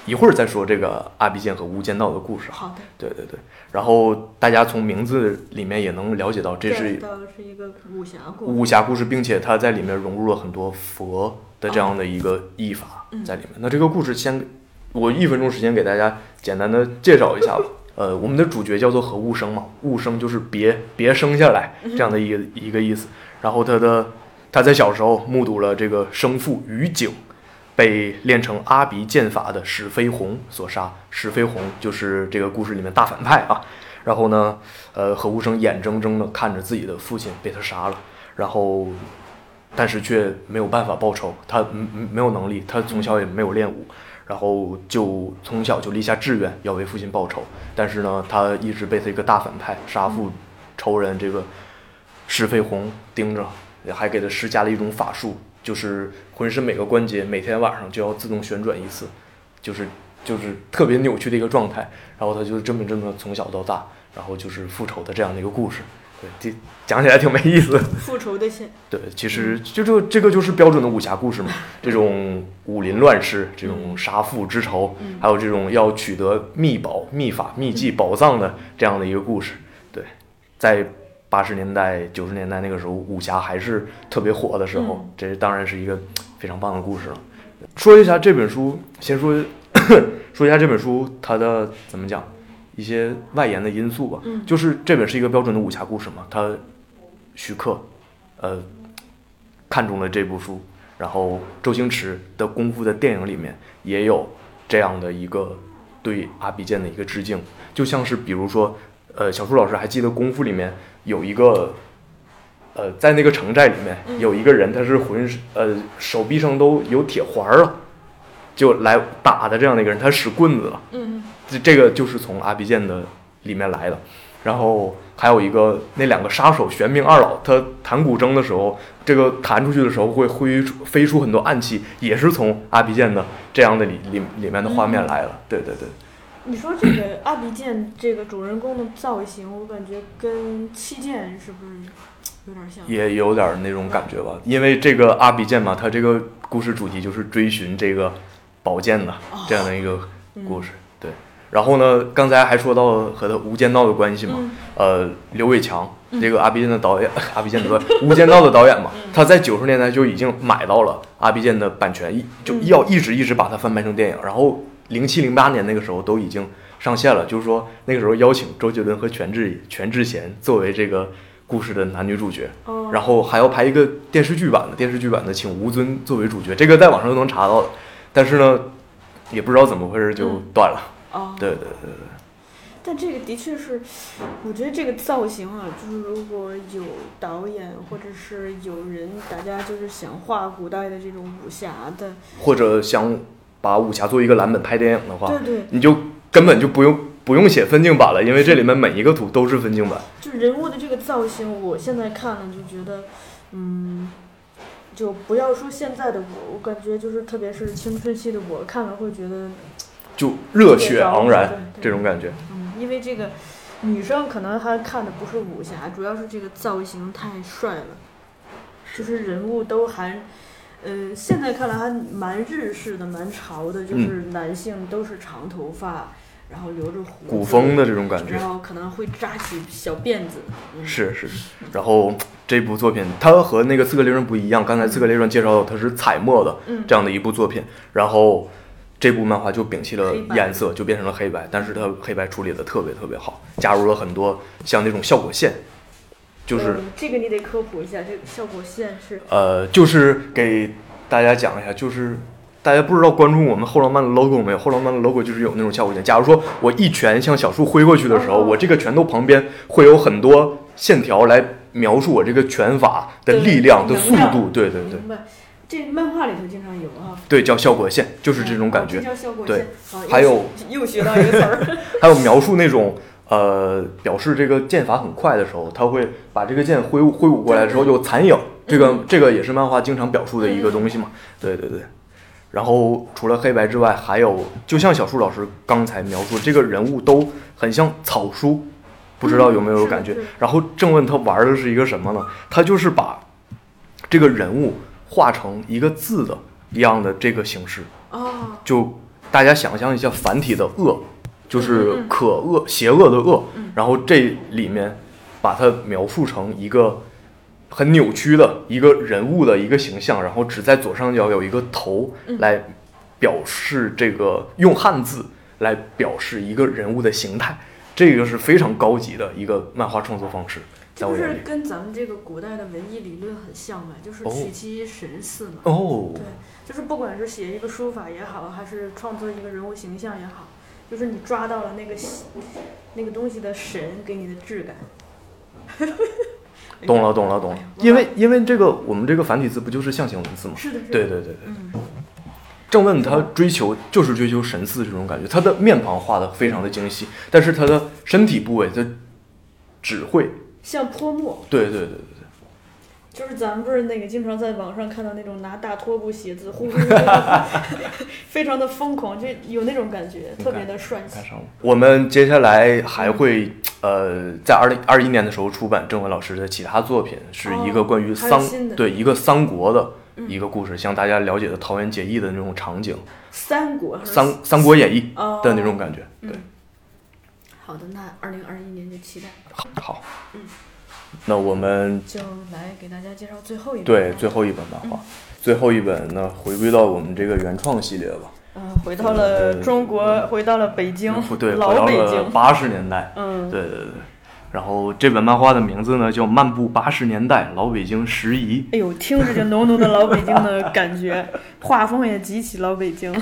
一会儿再说这个阿鼻剑和无间道的故事。好的。对对对，然后大家从名字里面也能了解到，这是是一个武侠故事武侠故事，并且它在里面融入了很多佛的这样的一个译法在里面。那这个故事先，我一分钟时间给大家简单的介绍一下吧。呃，我们的主角叫做何物生嘛，物生就是别别生下来这样的一个一个意思。然后他的他在小时候目睹了这个生父于景被练成阿鼻剑法的史飞鸿所杀，史飞鸿就是这个故事里面大反派啊。然后呢，呃，何物生眼睁睁的看着自己的父亲被他杀了，然后但是却没有办法报仇，他没没有能力，他从小也没有练武。然后就从小就立下志愿要为父亲报仇，但是呢，他一直被他一个大反派杀父仇人这个石飞鸿盯着，还给他施加了一种法术，就是浑身每个关节每天晚上就要自动旋转一次，就是 就是特别扭曲的一个状态。然后他就这么这么从小到大，然后就是复仇的这样的一个故事。对，这讲起来挺没意思。复仇的线。对，其实就这这个就是标准的武侠故事嘛，这种武林乱世，这种杀父之仇，还有这种要取得秘宝、秘法、秘技、宝藏的这样的一个故事。对，在八十年代、九十年代那个时候，武侠还是特别火的时候，这当然是一个非常棒的故事了。说一下这本书，先说 说一下这本书它的怎么讲。一些外延的因素吧，就是这本是一个标准的武侠故事嘛，他徐克，呃，看中了这部书，然后周星驰的功夫的电影里面也有这样的一个对阿比剑的一个致敬，就像是比如说，呃，小舒老师还记得功夫里面有一个，呃，在那个城寨里面有一个人，他是浑身呃手臂上都有铁环了，就来打的这样的一个人，他使棍子了。嗯。这这个就是从阿鼻剑的里面来的，然后还有一个那两个杀手玄冥二老，他弹古筝的时候，这个弹出去的时候会挥出飞出很多暗器，也是从阿鼻剑的这样的里里里面的画面来了。对对对。你说这个阿鼻剑这个主人公的造型，我感觉跟七剑是不是有点像？也有点那种感觉吧，因为这个阿鼻剑嘛，它这个故事主题就是追寻这个宝剑的这样的一个故事。对然后呢？刚才还说到和他《无间道》的关系嘛？呃，刘伟强这个阿鼻剑的导演，阿鼻剑的《无间道》的导演嘛，他在九十年代就已经买到了阿鼻剑的版权，一就要一直一直把它翻拍成电影。然后零七零八年那个时候都已经上线了，就是说那个时候邀请周杰伦和全智全智贤作为这个故事的男女主角，然后还要拍一个电视剧版的，电视剧版的请吴尊作为主角，这个在网上都能查到的。但是呢，也不知道怎么回事就断了。哦，对对对对，但这个的确是，我觉得这个造型啊，就是如果有导演或者是有人，大家就是想画古代的这种武侠的，或者想把武侠做一个蓝本拍电影的话，对对，你就根本就不用不用写分镜版了，因为这里面每一个图都是分镜版。就人物的这个造型，我现在看了就觉得，嗯，就不要说现在的我，我感觉就是特别是青春期的我看了会觉得。就热血昂然这种感觉。嗯，因为这个女生可能还看的不是武侠，主要是这个造型太帅了，就是人物都还，呃，现在看来还蛮日式的，蛮潮的，就是男性都是长头发，然后留着胡古风的这种感觉，然后可能会扎起小辫子。是是，然后这部作品它和那个《刺客列传》不一样，刚才《刺客列传》介绍它是彩墨的这样的一部作品，然后。这部漫画就摒弃了颜色，就变成了黑白，但是它黑白处理的特别特别好，加入了很多像那种效果线，就是这个你得科普一下，这个效果线是呃，就是给大家讲一下，就是大家不知道关注我们后浪漫的 logo 没有？后浪漫的 logo 就是有那种效果线。假如说我一拳向小树挥过去的时候，我这个拳头旁边会有很多线条来描述我这个拳法的力量的速度，对对对。这漫画里头经常有啊，对，叫效果线，就是这种感觉。叫效果线。对，还有 又学到一个词儿。还有描述那种呃，表示这个剑法很快的时候，他会把这个剑挥挥舞过来的时候有残影，这个这个也是漫画经常表述的一个东西嘛。对对对。然后除了黑白之外，还有就像小树老师刚才描述，这个人物都很像草书，不知道有没有感觉？然后正问他玩的是一个什么呢？他就是把这个人物。画成一个字的一样的这个形式，就大家想象一下繁体的恶，就是可恶、邪恶的恶，然后这里面把它描述成一个很扭曲的一个人物的一个形象，然后只在左上角有一个头来表示这个用汉字来表示一个人物的形态，这个是非常高级的一个漫画创作方式。不是跟咱们这个古代的文艺理论很像嘛？就是取其神似嘛。哦。对，就是不管是写一个书法也好，还是创作一个人物形象也好，就是你抓到了那个那个东西的神给你的质感。懂了，懂了，懂了。因为因为这个我们这个繁体字不就是象形文字吗？是的，对对对对。嗯。正问他追求就是追求神似这种感觉，他的面庞画的非常的精细，但是他的身体部位他只会。像泼墨，对对对对对，就是咱们不是那个经常在网上看到那种拿大拖布写字，呼呼呼，非常的疯狂，就有那种感觉，特别的帅气。我们接下来还会呃，在二零二一年的时候出版郑文老师的其他作品，是一个关于三对一个三国的一个故事，像大家了解的桃园结义的那种场景。三国三三国演义的那种感觉，对。好的，那二零二一年就期待。好，嗯。那我们就来给大家介绍最后一本。对，最后一本漫画，最后一本呢，回归到我们这个原创系列吧。嗯，回到了中国，回到了北京，对，老北京，八十年代。嗯，对对对。然后这本漫画的名字呢，叫《漫步八十年代老北京拾遗》。哎呦，听着就浓浓的老北京的感觉，画风也极其老北京。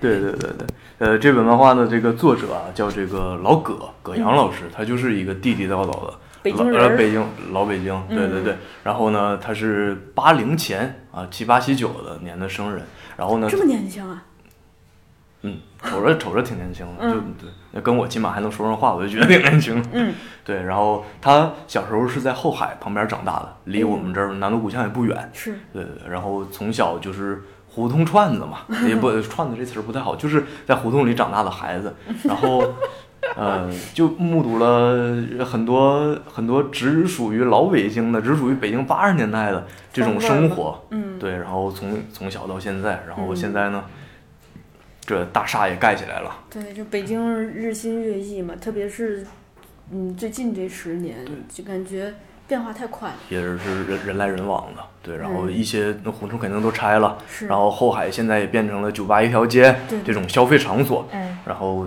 对对对对，呃，这本漫画的这个作者啊，叫这个老葛葛阳老师，他就是一个地地道道的。北京人，北京老北京，对对对。然后呢，他是八零前啊，七八七九的年的生人。然后呢，这么年轻啊？嗯，瞅着瞅着挺年轻的，就对。那跟我起码还能说上话，我就觉得挺年轻。嗯，对。然后他小时候是在后海旁边长大的，离我们这儿南锣鼓巷也不远。是。对对。然后从小就是胡同串子嘛，也不 串子这词儿不太好，就是在胡同里长大的孩子。然后。呃，就目睹了很多很多只属于老北京的，只属于北京八十年代的这种生活。嗯，对，然后从从小到现在，然后现在呢，这大厦也盖起来了。对，就北京日新月异嘛，特别是嗯最近这十年，就感觉变化太快。也是人人来人往的，对，然后一些那胡同肯定都拆了，然后后海现在也变成了酒吧一条街这种消费场所。嗯，然后。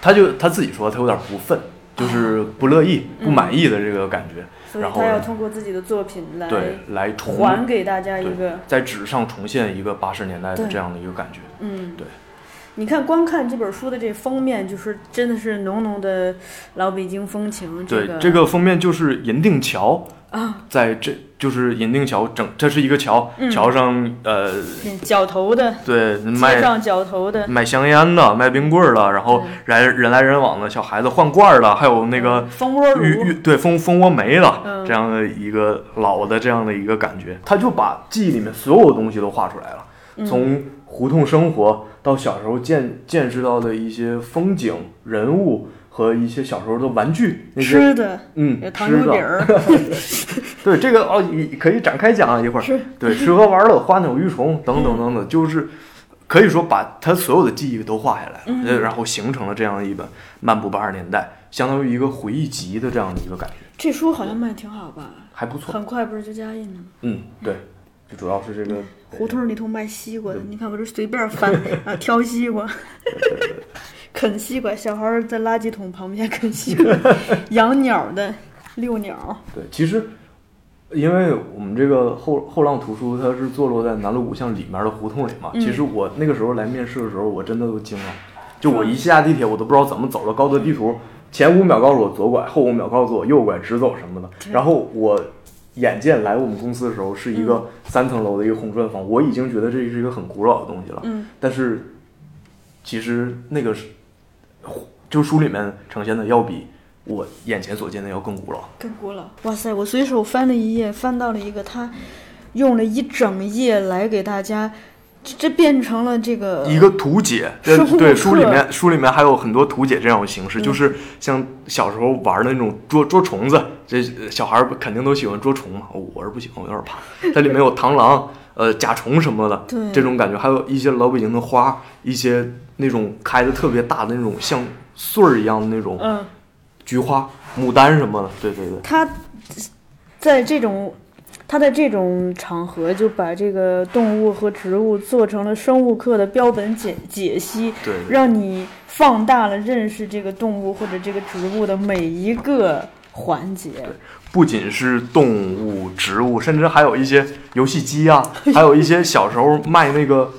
他就他自己说，他有点不忿，就是不乐意、不满意的这个感觉。所以他要通过自己的作品来对来还给大家一个在纸上重现一个八十年代的这样的一个感觉。嗯，对。你看，光看这本书的这封面，就是真的是浓浓的老北京风情。对，这个封面就是银锭桥。啊，在这就是银锭桥，整这是一个桥，桥上呃，角头的，对，卖上角头的，卖香烟的，卖冰棍儿的，然后人人来人往的，小孩子换罐儿的，还有那个蜂窝玉玉，对，蜂蜂窝煤的这样的一个老的这样的一个感觉，他就把记忆里面所有东西都画出来了，从胡同生活到小时候见见识到的一些风景人物。和一些小时候的玩具，吃的，嗯，糖油饼儿，对这个哦，可以展开讲啊一会儿。对，吃喝玩乐、花鸟鱼虫等等等等，就是可以说把他所有的记忆都画下来了，然后形成了这样一本《漫步八十年代》，相当于一个回忆集的这样的一个感觉。这书好像卖挺好吧？还不错，很快不是就加印了吗？嗯，对，就主要是这个胡同里头卖西瓜的，你看我这随便翻 啊，挑西瓜。啃西瓜，小孩在垃圾桶旁边 啃西瓜，养鸟的，遛鸟。对，其实，因为我们这个后后浪图书，它是坐落在南锣鼓巷里面的胡同里嘛。其实我那个时候来面试的时候，我真的都惊了。就我一下地铁，我都不知道怎么走了。高德地图前五秒告诉我左拐，后五秒告诉我右拐，直走什么的。然后我眼见来我们公司的时候，是一个三层楼的一个红砖房，我已经觉得这是一个很古老的东西了。嗯。但是，其实那个是。就书里面呈现的要比我眼前所见的要更古老，更古老。哇塞！我随手翻了一页，翻到了一个他用了一整页来给大家，这变成了这个一个图解。对，书里面书里面还有很多图解这种形式，就是像小时候玩的那种捉捉虫子，这小孩肯定都喜欢捉虫嘛。我是不喜欢，我有点怕。它里面有螳螂、呃甲虫什么的，这种感觉，还有一些老北京的花，一些那种开的特别大的那种像。穗儿一样的那种，嗯，菊花、牡丹什么的，对对对。他在这种，他在这种场合就把这个动物和植物做成了生物课的标本解解析，对，让你放大了认识这个动物或者这个植物的每一个环节。对，不仅是动物、植物，甚至还有一些游戏机啊，还有一些小时候卖那个，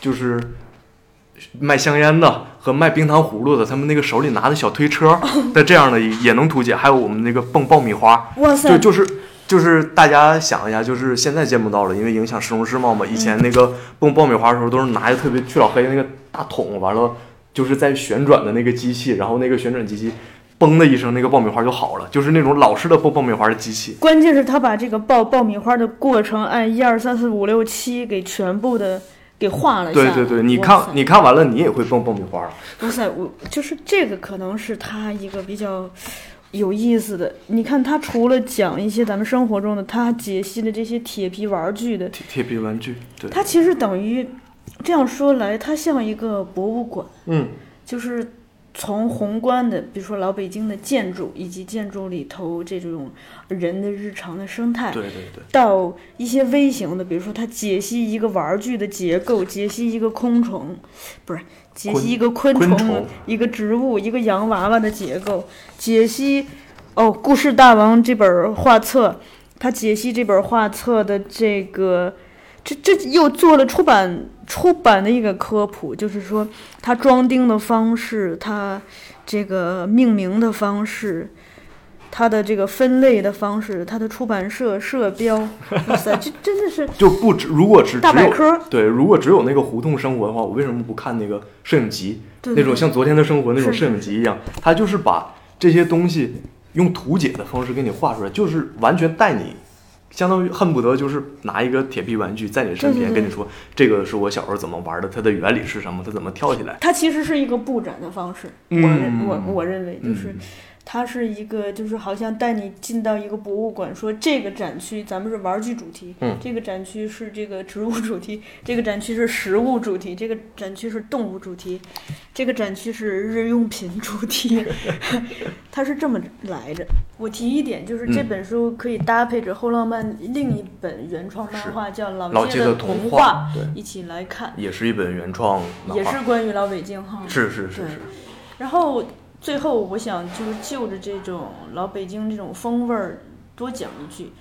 就是卖香烟的。和卖冰糖葫芦的，他们那个手里拿的小推车 的这样的也能图解，还有我们那个蹦爆米花，哇塞，就就是就是大家想一下，就是现在见不到了，因为影响市容市貌嘛。以前那个蹦爆米花的时候，都是拿一个特别去老黑那个大桶，完了就是在旋转的那个机器，然后那个旋转机器嘣的一声，那个爆米花就好了，就是那种老式的爆爆米花的机器。关键是他把这个爆爆米花的过程按一二三四五六七给全部的给画了下。对对对，你看你看完了，你也会蹦爆米花。哇塞，我就是这个可能是他一个比较有意思的。你看他除了讲一些咱们生活中的，他解析的这些铁皮玩具的铁铁皮玩具，对，他其实等于这样说来，它像一个博物馆。嗯，就是。从宏观的，比如说老北京的建筑，以及建筑里头这种人的日常的生态，对对对，到一些微型的，比如说它解析一个玩具的结构，解析一个昆虫，不是解析一个昆虫，一个植物，一个洋娃娃的结构，解析哦，《故事大王》这本画册，它解析这本画册的这个。这这又做了出版出版的一个科普，就是说它装订的方式，它这个命名的方式，它的这个分类的方式，它的出版社社标，哇塞，这真的是就不只如果只大百科对，如果只有那个胡同生活的话，我为什么不看那个摄影集？那种像昨天的生活那种摄影集一样，它就是把这些东西用图解的方式给你画出来，就是完全带你。相当于恨不得就是拿一个铁皮玩具在你身边跟你说，这个是我小时候怎么玩的，它的原理是什么，它怎么跳起来。它其实是一个布展的方式，我我我认为就是。它是一个，就是好像带你进到一个博物馆，说这个展区咱们是玩具主题，嗯，这个展区是这个植物主题，这个展区是食物主题，这个展区是动物主题，这个展区是日用品主题，它是这么来着。我提一点，就是这本书可以搭配着后浪漫另一本原创漫画，叫《老街的童话》，一起来看，也是一本原创，也是关于老北京哈，是是是是，然后。最后，我想就是就着这种老北京这种风味儿多讲一句，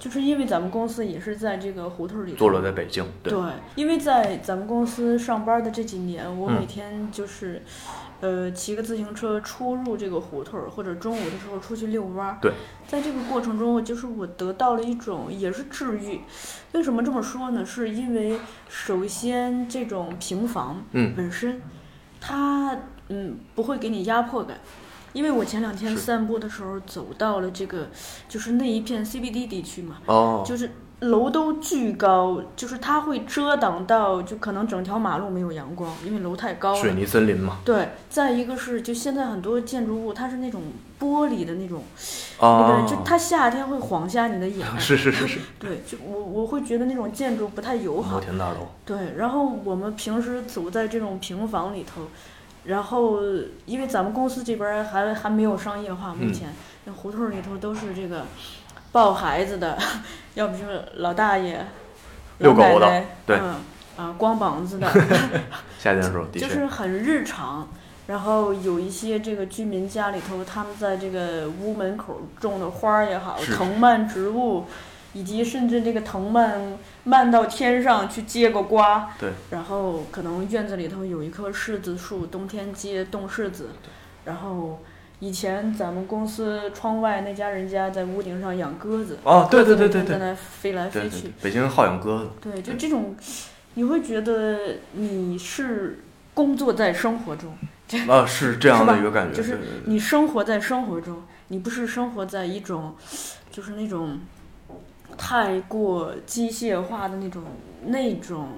就是因为咱们公司也是在这个胡同里，坐落在北京。对，因为在咱们公司上班的这几年，我每天就是，呃，骑个自行车出入这个胡同，或者中午的时候出去遛弯儿。对，在这个过程中，就是我得到了一种也是治愈。为什么这么说呢？是因为首先这种平房本身，它。嗯，不会给你压迫感，因为我前两天散步的时候走到了这个，就是那一片 CBD 地区嘛，哦，就是楼都巨高，就是它会遮挡到，就可能整条马路没有阳光，因为楼太高了。水泥森林嘛。对，再一个是，就现在很多建筑物它是那种玻璃的那种，那个就它夏天会晃瞎你的眼。是是是是。对，就我我会觉得那种建筑不太友好。摩天大楼。对，然后我们平时走在这种平房里头。然后，因为咱们公司这边还还没有商业化，目前那胡同里头都是这个抱孩子的，要不就是老大爷、遛狗的，对，啊，光膀子的 夏天的时候，就是很日常。然后有一些这个居民家里头，他们在这个屋门口种的花儿也好，藤蔓植物。以及甚至这个藤蔓蔓到天上去结个瓜，对，然后可能院子里头有一棵柿子树，冬天结冻柿子，然后以前咱们公司窗外那家人家在屋顶上养鸽子，哦，对对对对对，在那飞来飞去，北京好养鸽子，对，就这种，你会觉得你是工作在生活中，啊，是这样的一个感觉，就是你生活在生活中，你不是生活在一种，就是那种。太过机械化的那种那种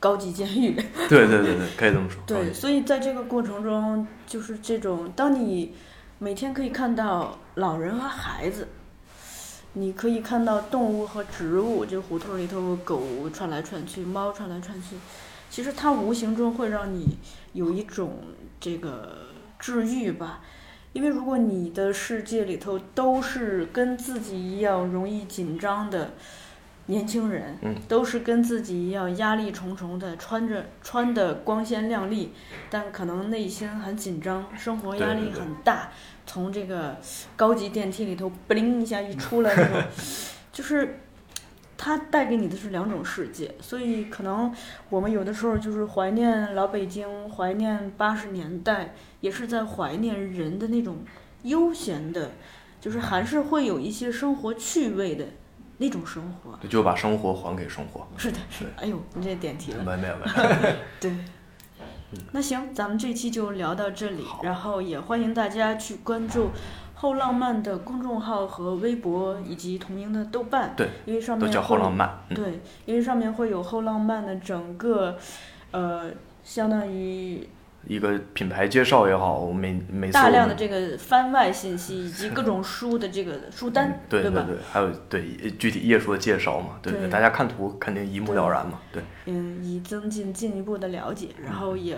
高级监狱，对对对对，可以这么说。对，所以在这个过程中，就是这种，当你每天可以看到老人和孩子，你可以看到动物和植物，就胡同里头狗窜来窜去，猫窜来窜去，其实它无形中会让你有一种这个治愈吧。因为如果你的世界里头都是跟自己一样容易紧张的年轻人，嗯都是跟自己一样压力重重的，穿着穿的光鲜亮丽，但可能内心很紧张，生活压力很大，从这个高级电梯里头不灵一下一出来那种，就是。它带给你的是两种世界，所以可能我们有的时候就是怀念老北京，怀念八十年代，也是在怀念人的那种悠闲的，就是还是会有一些生活趣味的那种生活。对就把生活还给生活。是的，是。哎呦，你这点题了。没有没有。对。那行，咱们这期就聊到这里，然后也欢迎大家去关注后浪漫的公众号和微博，以及同名的豆瓣。对，因为上面都叫后浪漫。对，因为上面会有后浪漫的整个，呃，相当于。一个品牌介绍也好，我每每大量的这个番外信息以及 各种书的这个书单，对对对，还有对具体页数的介绍嘛，对对，大家看图肯定一目了然嘛，对。嗯，以增进进一步的了解，然后也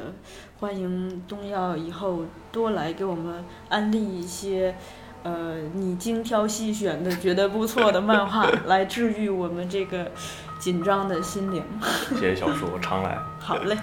欢迎东耀以后多来给我们安利一些，呃，你精挑细选的觉得不错的漫画，来治愈我们这个紧张的心灵。谢谢小叔，常来。好嘞。